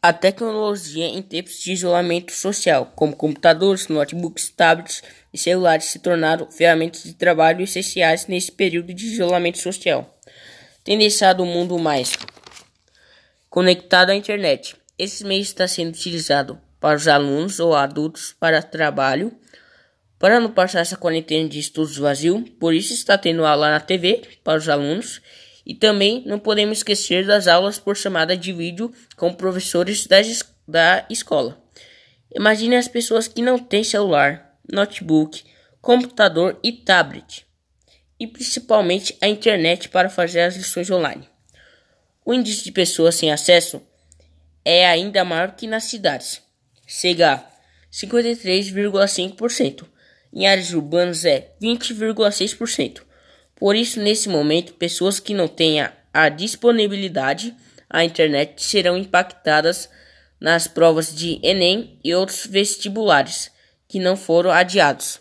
A tecnologia em tempos de isolamento social, como computadores, notebooks, tablets e celulares, se tornaram ferramentas de trabalho essenciais nesse período de isolamento social. Tem deixado o mundo mais conectado à internet. Esse meio está sendo utilizado para os alunos ou adultos para trabalho, para não passar essa quarentena de estudos vazio, por isso está tendo aula na TV para os alunos e também não podemos esquecer das aulas por chamada de vídeo com professores da, da escola. Imagine as pessoas que não têm celular, notebook, computador e tablet, e principalmente a internet para fazer as lições online. O índice de pessoas sem acesso é ainda maior que nas cidades, chega a 53,5%, em áreas urbanas é 20,6%. Por isso, nesse momento, pessoas que não tenham a disponibilidade à internet serão impactadas nas provas de Enem e outros vestibulares que não foram adiados.